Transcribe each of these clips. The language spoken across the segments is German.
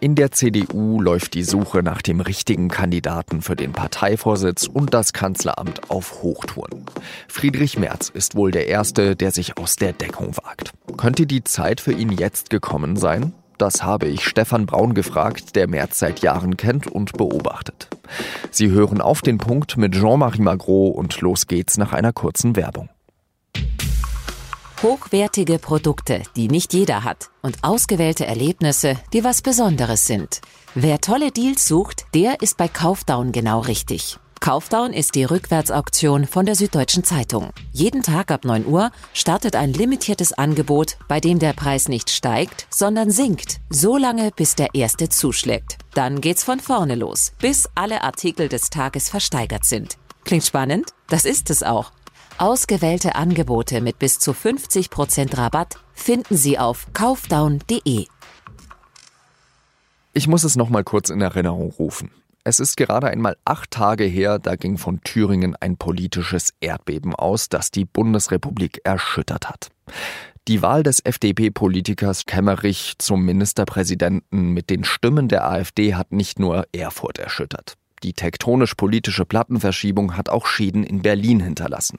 In der CDU läuft die Suche nach dem richtigen Kandidaten für den Parteivorsitz und das Kanzleramt auf Hochtouren. Friedrich Merz ist wohl der Erste, der sich aus der Deckung wagt. Könnte die Zeit für ihn jetzt gekommen sein? Das habe ich Stefan Braun gefragt, der Merz seit Jahren kennt und beobachtet. Sie hören auf den Punkt mit Jean-Marie Magro und los geht's nach einer kurzen Werbung. Hochwertige Produkte, die nicht jeder hat und ausgewählte Erlebnisse, die was Besonderes sind. Wer tolle Deals sucht, der ist bei Kaufdown genau richtig. Kaufdown ist die Rückwärtsauktion von der Süddeutschen Zeitung. Jeden Tag ab 9 Uhr startet ein limitiertes Angebot, bei dem der Preis nicht steigt, sondern sinkt, so lange bis der erste zuschlägt. Dann geht's von vorne los, bis alle Artikel des Tages versteigert sind. Klingt spannend? Das ist es auch. Ausgewählte Angebote mit bis zu 50% Rabatt finden Sie auf kaufdown.de. Ich muss es noch mal kurz in Erinnerung rufen. Es ist gerade einmal acht Tage her, da ging von Thüringen ein politisches Erdbeben aus, das die Bundesrepublik erschüttert hat. Die Wahl des FDP-Politikers Kemmerich zum Ministerpräsidenten mit den Stimmen der AfD hat nicht nur Erfurt erschüttert. Die tektonisch-politische Plattenverschiebung hat auch Schäden in Berlin hinterlassen.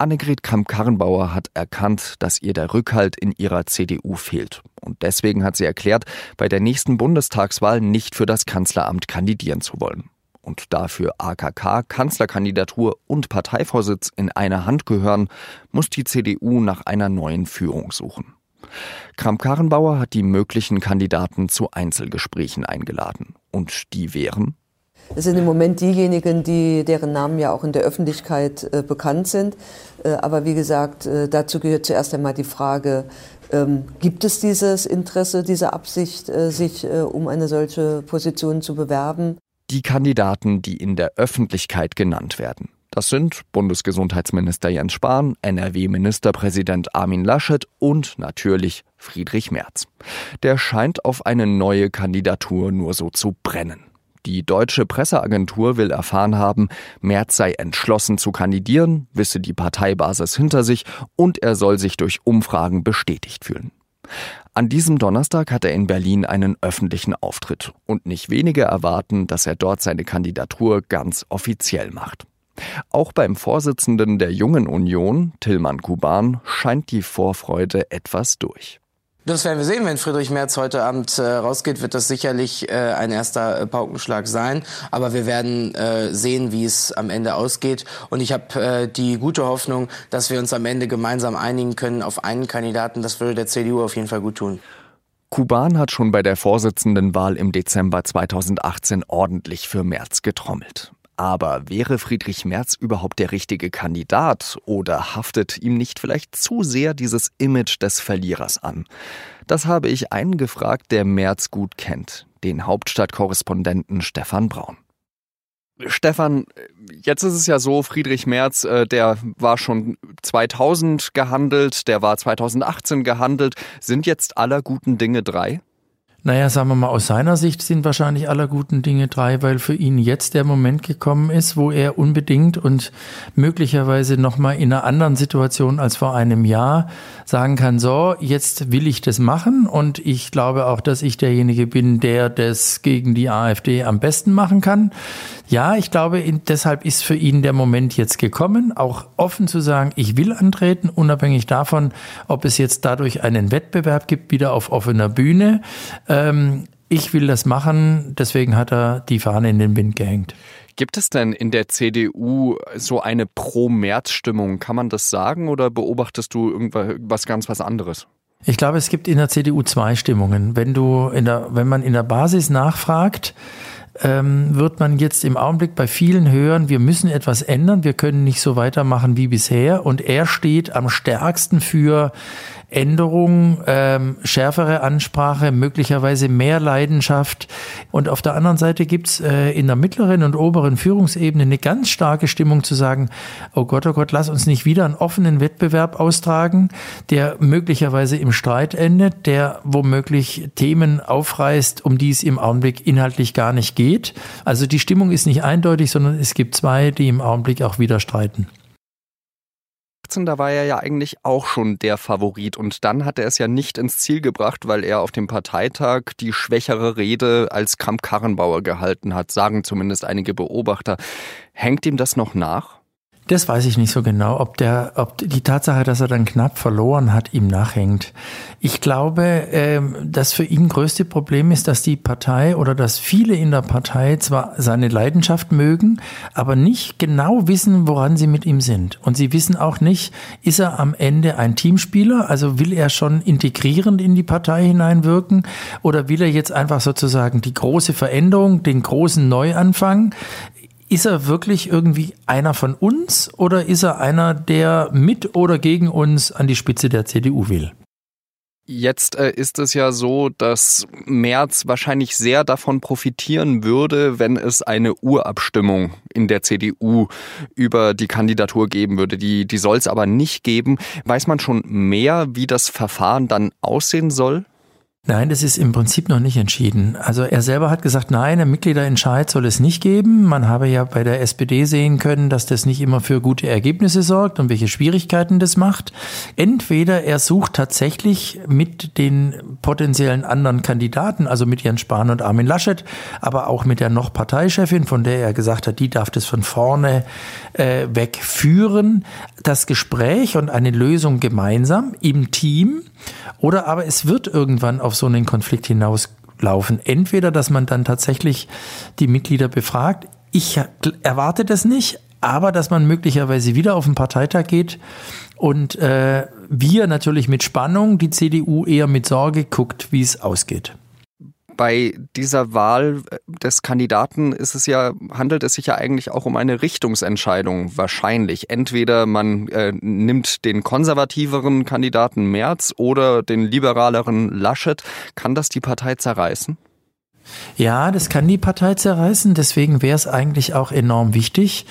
Annegret Kramp-Karrenbauer hat erkannt, dass ihr der Rückhalt in ihrer CDU fehlt. Und deswegen hat sie erklärt, bei der nächsten Bundestagswahl nicht für das Kanzleramt kandidieren zu wollen. Und dafür AKK, Kanzlerkandidatur und Parteivorsitz in einer Hand gehören, muss die CDU nach einer neuen Führung suchen. Kramp-Karrenbauer hat die möglichen Kandidaten zu Einzelgesprächen eingeladen. Und die wären es sind im Moment diejenigen, die, deren Namen ja auch in der Öffentlichkeit äh, bekannt sind. Äh, aber wie gesagt, äh, dazu gehört zuerst einmal die Frage, ähm, gibt es dieses Interesse, diese Absicht, äh, sich äh, um eine solche Position zu bewerben? Die Kandidaten, die in der Öffentlichkeit genannt werden. Das sind Bundesgesundheitsminister Jens Spahn, NRW-Ministerpräsident Armin Laschet und natürlich Friedrich Merz. Der scheint auf eine neue Kandidatur nur so zu brennen. Die deutsche Presseagentur will erfahren haben, Merz sei entschlossen zu kandidieren, wisse die Parteibasis hinter sich und er soll sich durch Umfragen bestätigt fühlen. An diesem Donnerstag hat er in Berlin einen öffentlichen Auftritt und nicht wenige erwarten, dass er dort seine Kandidatur ganz offiziell macht. Auch beim Vorsitzenden der Jungen Union, Tillmann Kuban, scheint die Vorfreude etwas durch. Das werden wir sehen, wenn Friedrich Merz heute Abend äh, rausgeht, wird das sicherlich äh, ein erster äh, Paukenschlag sein. Aber wir werden äh, sehen, wie es am Ende ausgeht. Und ich habe äh, die gute Hoffnung, dass wir uns am Ende gemeinsam einigen können auf einen Kandidaten. Das würde der CDU auf jeden Fall gut tun. Kuban hat schon bei der Vorsitzendenwahl im Dezember 2018 ordentlich für Merz getrommelt. Aber wäre Friedrich Merz überhaupt der richtige Kandidat oder haftet ihm nicht vielleicht zu sehr dieses Image des Verlierers an? Das habe ich einen gefragt, der Merz gut kennt, den Hauptstadtkorrespondenten Stefan Braun. Stefan, jetzt ist es ja so, Friedrich Merz, äh, der war schon 2000 gehandelt, der war 2018 gehandelt. Sind jetzt aller guten Dinge drei? Naja, sagen wir mal, aus seiner Sicht sind wahrscheinlich aller guten Dinge drei, weil für ihn jetzt der Moment gekommen ist, wo er unbedingt und möglicherweise nochmal in einer anderen Situation als vor einem Jahr sagen kann, so, jetzt will ich das machen und ich glaube auch, dass ich derjenige bin, der das gegen die AfD am besten machen kann. Ja, ich glaube, deshalb ist für ihn der Moment jetzt gekommen, auch offen zu sagen, ich will antreten, unabhängig davon, ob es jetzt dadurch einen Wettbewerb gibt, wieder auf offener Bühne. Ähm, ich will das machen, deswegen hat er die Fahne in den Wind gehängt. Gibt es denn in der CDU so eine Pro-März-Stimmung? Kann man das sagen oder beobachtest du irgendwas ganz was anderes? Ich glaube, es gibt in der CDU zwei Stimmungen. Wenn du in der, wenn man in der Basis nachfragt, ähm, wird man jetzt im Augenblick bei vielen hören, wir müssen etwas ändern, wir können nicht so weitermachen wie bisher. Und er steht am stärksten für Änderung, ähm, schärfere Ansprache, möglicherweise mehr Leidenschaft. Und auf der anderen Seite gibt's äh, in der mittleren und oberen Führungsebene eine ganz starke Stimmung zu sagen, oh Gott, oh Gott, lass uns nicht wieder einen offenen Wettbewerb austragen, der möglicherweise im Streit endet, der womöglich Themen aufreißt, um die es im Augenblick inhaltlich gar nicht geht. Also die Stimmung ist nicht eindeutig, sondern es gibt zwei, die im Augenblick auch wieder streiten. 2018, da war er ja eigentlich auch schon der Favorit. Und dann hat er es ja nicht ins Ziel gebracht, weil er auf dem Parteitag die schwächere Rede als Kramp-Karrenbauer gehalten hat, sagen zumindest einige Beobachter. Hängt ihm das noch nach? Das weiß ich nicht so genau, ob der, ob die Tatsache, dass er dann knapp verloren hat, ihm nachhängt. Ich glaube, ähm, das für ihn größte Problem ist, dass die Partei oder dass viele in der Partei zwar seine Leidenschaft mögen, aber nicht genau wissen, woran sie mit ihm sind. Und sie wissen auch nicht, ist er am Ende ein Teamspieler, also will er schon integrierend in die Partei hineinwirken oder will er jetzt einfach sozusagen die große Veränderung, den großen Neuanfang? Ist er wirklich irgendwie einer von uns oder ist er einer, der mit oder gegen uns an die Spitze der CDU will? Jetzt äh, ist es ja so, dass Merz wahrscheinlich sehr davon profitieren würde, wenn es eine Urabstimmung in der CDU über die Kandidatur geben würde. Die, die soll es aber nicht geben. Weiß man schon mehr, wie das Verfahren dann aussehen soll? Nein, das ist im Prinzip noch nicht entschieden. Also er selber hat gesagt, nein, ein Mitgliederentscheid soll es nicht geben. Man habe ja bei der SPD sehen können, dass das nicht immer für gute Ergebnisse sorgt und welche Schwierigkeiten das macht. Entweder er sucht tatsächlich mit den potenziellen anderen Kandidaten, also mit Jens Spahn und Armin Laschet, aber auch mit der noch Parteichefin, von der er gesagt hat, die darf das von vorne äh, weg führen, das Gespräch und eine Lösung gemeinsam im Team. Oder aber es wird irgendwann auf so einen Konflikt hinauslaufen. Entweder, dass man dann tatsächlich die Mitglieder befragt. Ich erwarte das nicht, aber dass man möglicherweise wieder auf den Parteitag geht und äh, wir natürlich mit Spannung, die CDU eher mit Sorge guckt, wie es ausgeht bei dieser Wahl äh, des Kandidaten ist es ja, handelt es sich ja eigentlich auch um eine Richtungsentscheidung wahrscheinlich. Entweder man äh, nimmt den konservativeren Kandidaten Merz oder den liberaleren Laschet. Kann das die Partei zerreißen? Ja, das kann die Partei zerreißen. Deswegen wäre es eigentlich auch enorm wichtig,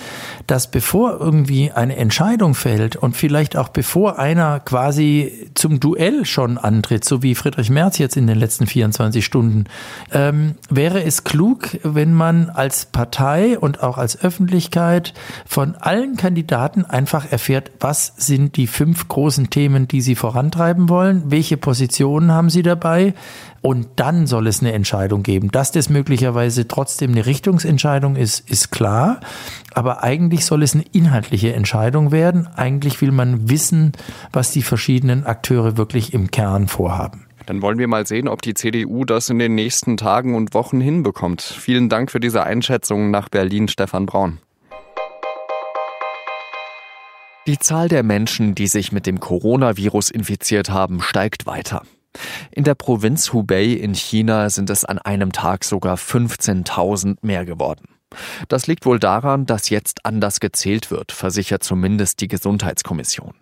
dass bevor irgendwie eine Entscheidung fällt und vielleicht auch bevor einer quasi zum Duell schon antritt, so wie Friedrich Merz jetzt in den letzten 24 Stunden, ähm, wäre es klug, wenn man als Partei und auch als Öffentlichkeit von allen Kandidaten einfach erfährt, was sind die fünf großen Themen, die sie vorantreiben wollen, welche Positionen haben sie dabei, und dann soll es eine Entscheidung geben. Dass das möglicherweise trotzdem eine Richtungsentscheidung ist, ist klar. Aber eigentlich soll es eine inhaltliche Entscheidung werden. Eigentlich will man wissen, was die verschiedenen Akteure wirklich im Kern vorhaben. Dann wollen wir mal sehen, ob die CDU das in den nächsten Tagen und Wochen hinbekommt. Vielen Dank für diese Einschätzung nach Berlin, Stefan Braun. Die Zahl der Menschen, die sich mit dem Coronavirus infiziert haben, steigt weiter. In der Provinz Hubei in China sind es an einem Tag sogar 15.000 mehr geworden. Das liegt wohl daran, dass jetzt anders gezählt wird, versichert zumindest die Gesundheitskommission.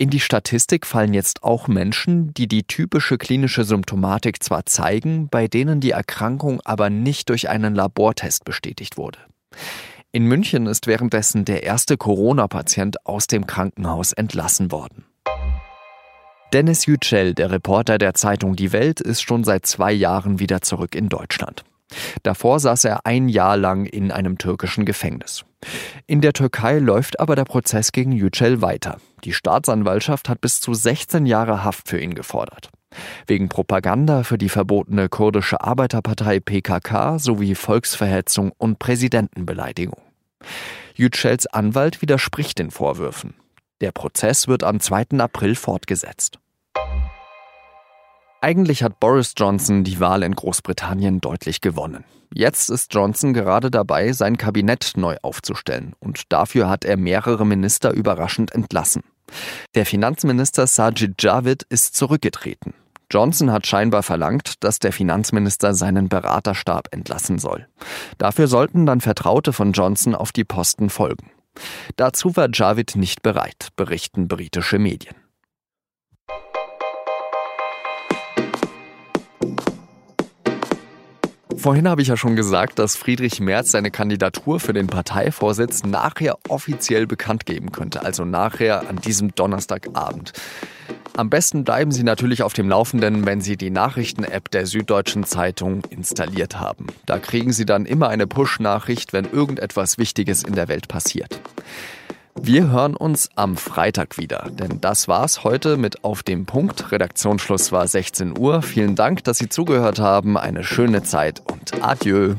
In die Statistik fallen jetzt auch Menschen, die die typische klinische Symptomatik zwar zeigen, bei denen die Erkrankung aber nicht durch einen Labortest bestätigt wurde. In München ist währenddessen der erste Corona-Patient aus dem Krankenhaus entlassen worden. Dennis Yücel, der Reporter der Zeitung Die Welt, ist schon seit zwei Jahren wieder zurück in Deutschland. Davor saß er ein Jahr lang in einem türkischen Gefängnis. In der Türkei läuft aber der Prozess gegen Yücel weiter. Die Staatsanwaltschaft hat bis zu 16 Jahre Haft für ihn gefordert. Wegen Propaganda für die verbotene kurdische Arbeiterpartei PKK sowie Volksverhetzung und Präsidentenbeleidigung. Yücels Anwalt widerspricht den Vorwürfen. Der Prozess wird am 2. April fortgesetzt. Eigentlich hat Boris Johnson die Wahl in Großbritannien deutlich gewonnen. Jetzt ist Johnson gerade dabei, sein Kabinett neu aufzustellen und dafür hat er mehrere Minister überraschend entlassen. Der Finanzminister Sajid Javid ist zurückgetreten. Johnson hat scheinbar verlangt, dass der Finanzminister seinen Beraterstab entlassen soll. Dafür sollten dann Vertraute von Johnson auf die Posten folgen. Dazu war Javid nicht bereit, berichten britische Medien. Vorhin habe ich ja schon gesagt, dass Friedrich Merz seine Kandidatur für den Parteivorsitz nachher offiziell bekannt geben könnte, also nachher an diesem Donnerstagabend. Am besten bleiben Sie natürlich auf dem Laufenden, wenn Sie die Nachrichten-App der Süddeutschen Zeitung installiert haben. Da kriegen Sie dann immer eine Push-Nachricht, wenn irgendetwas Wichtiges in der Welt passiert. Wir hören uns am Freitag wieder, denn das war's heute mit Auf dem Punkt. Redaktionsschluss war 16 Uhr. Vielen Dank, dass Sie zugehört haben. Eine schöne Zeit und adieu.